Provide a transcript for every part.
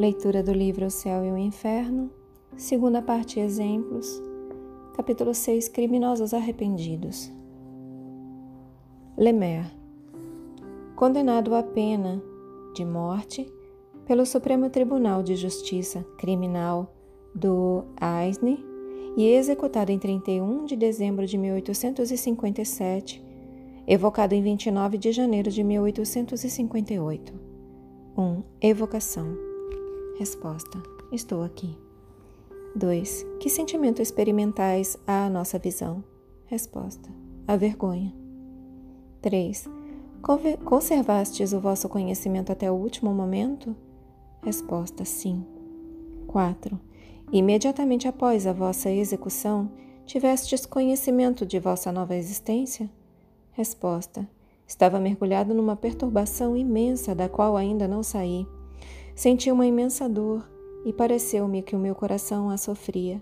Leitura do livro O Céu e o Inferno, segunda parte Exemplos, capítulo 6 Criminosos Arrependidos. Lemer, condenado à pena de morte pelo Supremo Tribunal de Justiça Criminal do Aisne e executado em 31 de dezembro de 1857, evocado em 29 de janeiro de 1858. 1. Um, evocação. Resposta: Estou aqui. 2. Que sentimento experimentais há a nossa visão? Resposta: A vergonha. 3. Conservastes o vosso conhecimento até o último momento? Resposta: Sim. 4. Imediatamente após a vossa execução, tivestes conhecimento de vossa nova existência? Resposta: Estava mergulhado numa perturbação imensa da qual ainda não saí. Senti uma imensa dor e pareceu-me que o meu coração a sofria.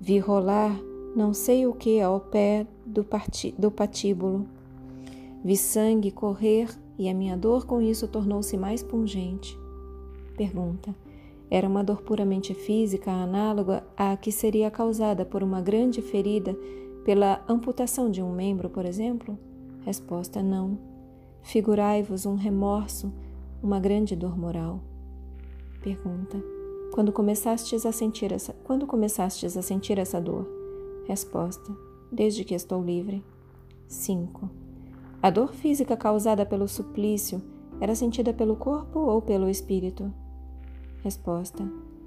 Vi rolar não sei o que ao pé do, do patíbulo. Vi sangue correr e a minha dor com isso tornou-se mais pungente. Pergunta: era uma dor puramente física, análoga à que seria causada por uma grande ferida pela amputação de um membro, por exemplo? Resposta: não. Figurai-vos um remorso, uma grande dor moral. Pergunta: quando começastes a sentir essa, quando começastes a sentir essa dor? Resposta: desde que estou livre. 5. A dor física causada pelo suplício era sentida pelo corpo ou pelo espírito? Resposta: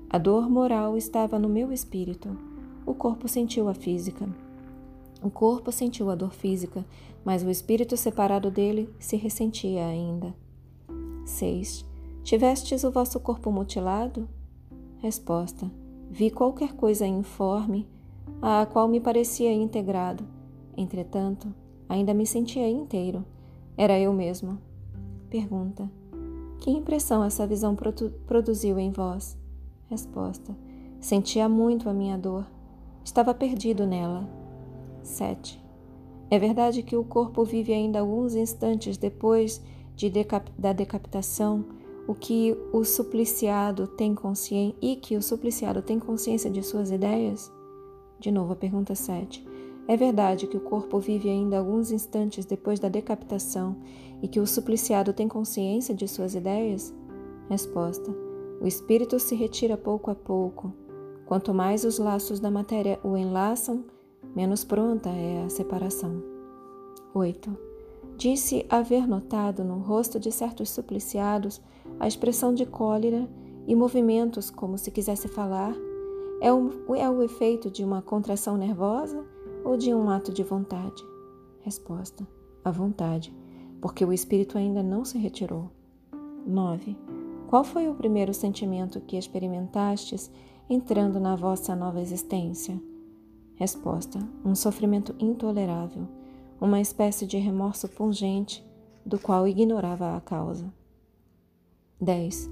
A dor moral estava no meu espírito. O corpo sentiu a física. O corpo sentiu a dor física, mas o espírito separado dele se ressentia ainda. 6. Tivestes o vosso corpo mutilado? Resposta: Vi qualquer coisa informe, a qual me parecia integrado. Entretanto, ainda me sentia inteiro. Era eu mesmo. Pergunta: que impressão essa visão produ produziu em vós? Resposta: Sentia muito a minha dor. Estava perdido nela. 7. É verdade que o corpo vive ainda alguns instantes depois de decap da decapitação, o que o supliciado tem consciência e que o supliciado tem consciência de suas ideias? De novo a pergunta 7. É verdade que o corpo vive ainda alguns instantes depois da decapitação e que o supliciado tem consciência de suas ideias? Resposta: O espírito se retira pouco a pouco. Quanto mais os laços da matéria o enlaçam, menos pronta é a separação. 8. Disse haver notado no rosto de certos supliciados a expressão de cólera e movimentos como se quisesse falar. É o, é o efeito de uma contração nervosa ou de um ato de vontade? Resposta: a vontade porque o espírito ainda não se retirou. 9. Qual foi o primeiro sentimento que experimentastes entrando na vossa nova existência? Resposta: um sofrimento intolerável, uma espécie de remorso pungente do qual ignorava a causa. 10.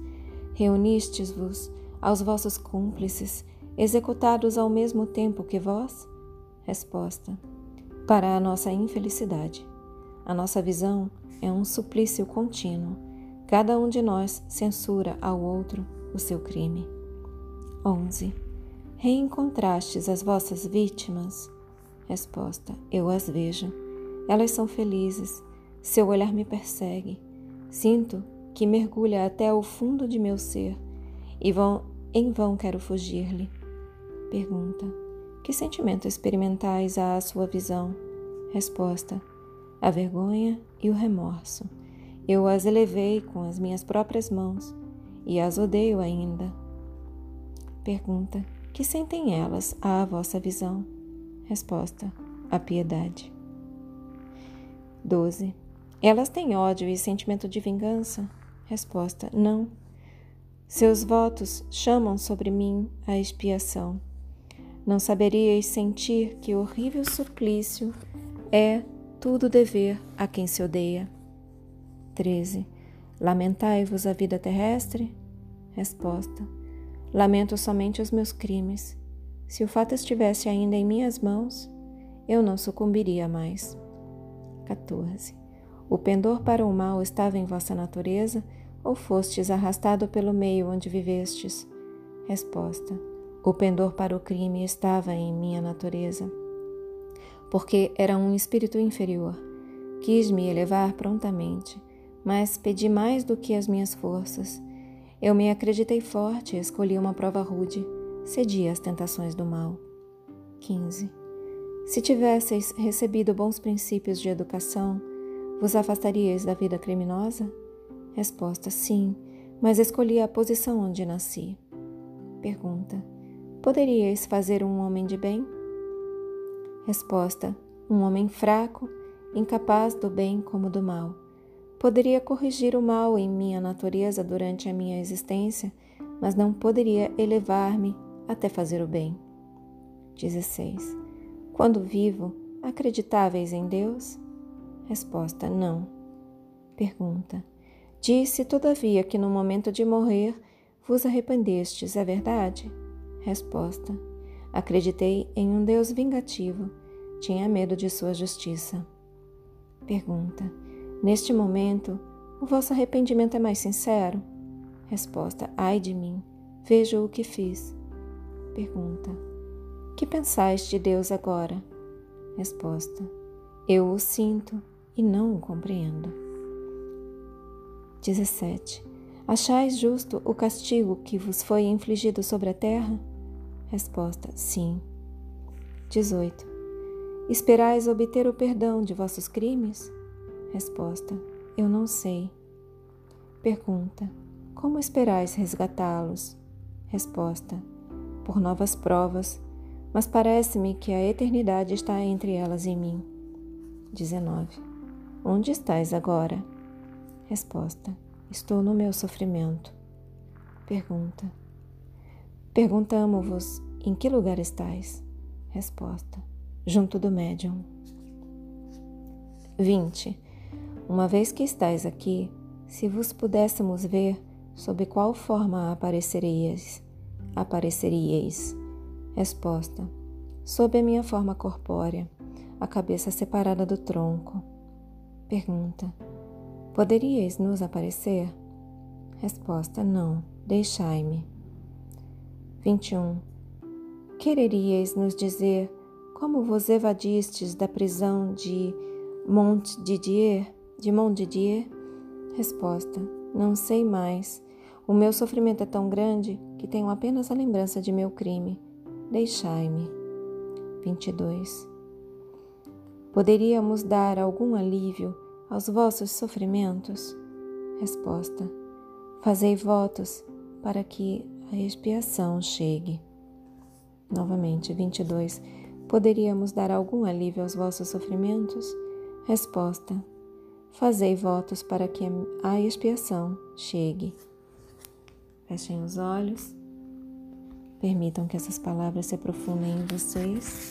Reunistes-vos aos vossos cúmplices, executados ao mesmo tempo que vós? Resposta: para a nossa infelicidade. A nossa visão é um suplício contínuo. Cada um de nós censura ao outro o seu crime. 11. Reencontrastes as vossas vítimas? Resposta: Eu as vejo. Elas são felizes. Seu olhar me persegue. Sinto que mergulha até o fundo de meu ser e vão, em vão quero fugir-lhe. Pergunta: Que sentimento experimentais a sua visão? Resposta: a vergonha e o remorso. Eu as elevei com as minhas próprias mãos e as odeio ainda. Pergunta: Que sentem elas à vossa visão? Resposta: A piedade. 12. Elas têm ódio e sentimento de vingança? Resposta: Não. Seus votos chamam sobre mim a expiação. Não saberíeis sentir que horrível suplício é tudo dever a quem se odeia. 13. Lamentai-vos a vida terrestre? Resposta: Lamento somente os meus crimes. Se o fato estivesse ainda em minhas mãos, eu não sucumbiria mais. 14. O pendor para o mal estava em vossa natureza, ou fostes arrastado pelo meio onde vivestes? Resposta: O pendor para o crime estava em minha natureza, porque era um espírito inferior. Quis me elevar prontamente, mas pedi mais do que as minhas forças. Eu me acreditei forte e escolhi uma prova rude. Cedi às tentações do mal. 15. Se tivesseis recebido bons princípios de educação, vos afastaríeis da vida criminosa? Resposta: sim, mas escolhi a posição onde nasci. Pergunta: Poderíeis fazer um homem de bem? Resposta: Um homem fraco, incapaz do bem como do mal. Poderia corrigir o mal em minha natureza durante a minha existência, mas não poderia elevar-me até fazer o bem. 16. Quando vivo, acreditáveis em Deus? Resposta: não. Pergunta: Disse, todavia, que no momento de morrer vos arrependestes, é verdade? Resposta: Acreditei em um Deus vingativo, tinha medo de sua justiça. Pergunta: Neste momento, o vosso arrependimento é mais sincero? Resposta: Ai de mim, vejo o que fiz. Pergunta: que pensais de Deus agora? Resposta: Eu o sinto e não o compreendo. 17. Achais justo o castigo que vos foi infligido sobre a terra? Resposta: Sim. 18. Esperais obter o perdão de vossos crimes? Resposta: Eu não sei. Pergunta: Como esperais resgatá-los? Resposta: Por novas provas mas parece-me que a eternidade está entre elas e mim. 19. Onde estás agora? Resposta: Estou no meu sofrimento. Pergunta: Perguntamo-vos em que lugar estais? Resposta: Junto do médium. 20. Uma vez que estais aqui, se vos pudéssemos ver, sob qual forma apareceríeis? Apareceríeis Resposta: Sob a minha forma corpórea, a cabeça separada do tronco. Pergunta: Poderíeis nos aparecer? Resposta: Não, deixai-me. 21. Quereríeis nos dizer como vos evadistes da prisão de Montdidier? De Montdidier? Resposta: Não sei mais. O meu sofrimento é tão grande que tenho apenas a lembrança de meu crime deixai-me. 22. Poderíamos dar algum alívio aos vossos sofrimentos? Resposta: Fazei votos para que a expiação chegue. Novamente, 22. Poderíamos dar algum alívio aos vossos sofrimentos? Resposta: Fazei votos para que a expiação chegue. Fechem os olhos. Permitam que essas palavras se aprofundem em vocês.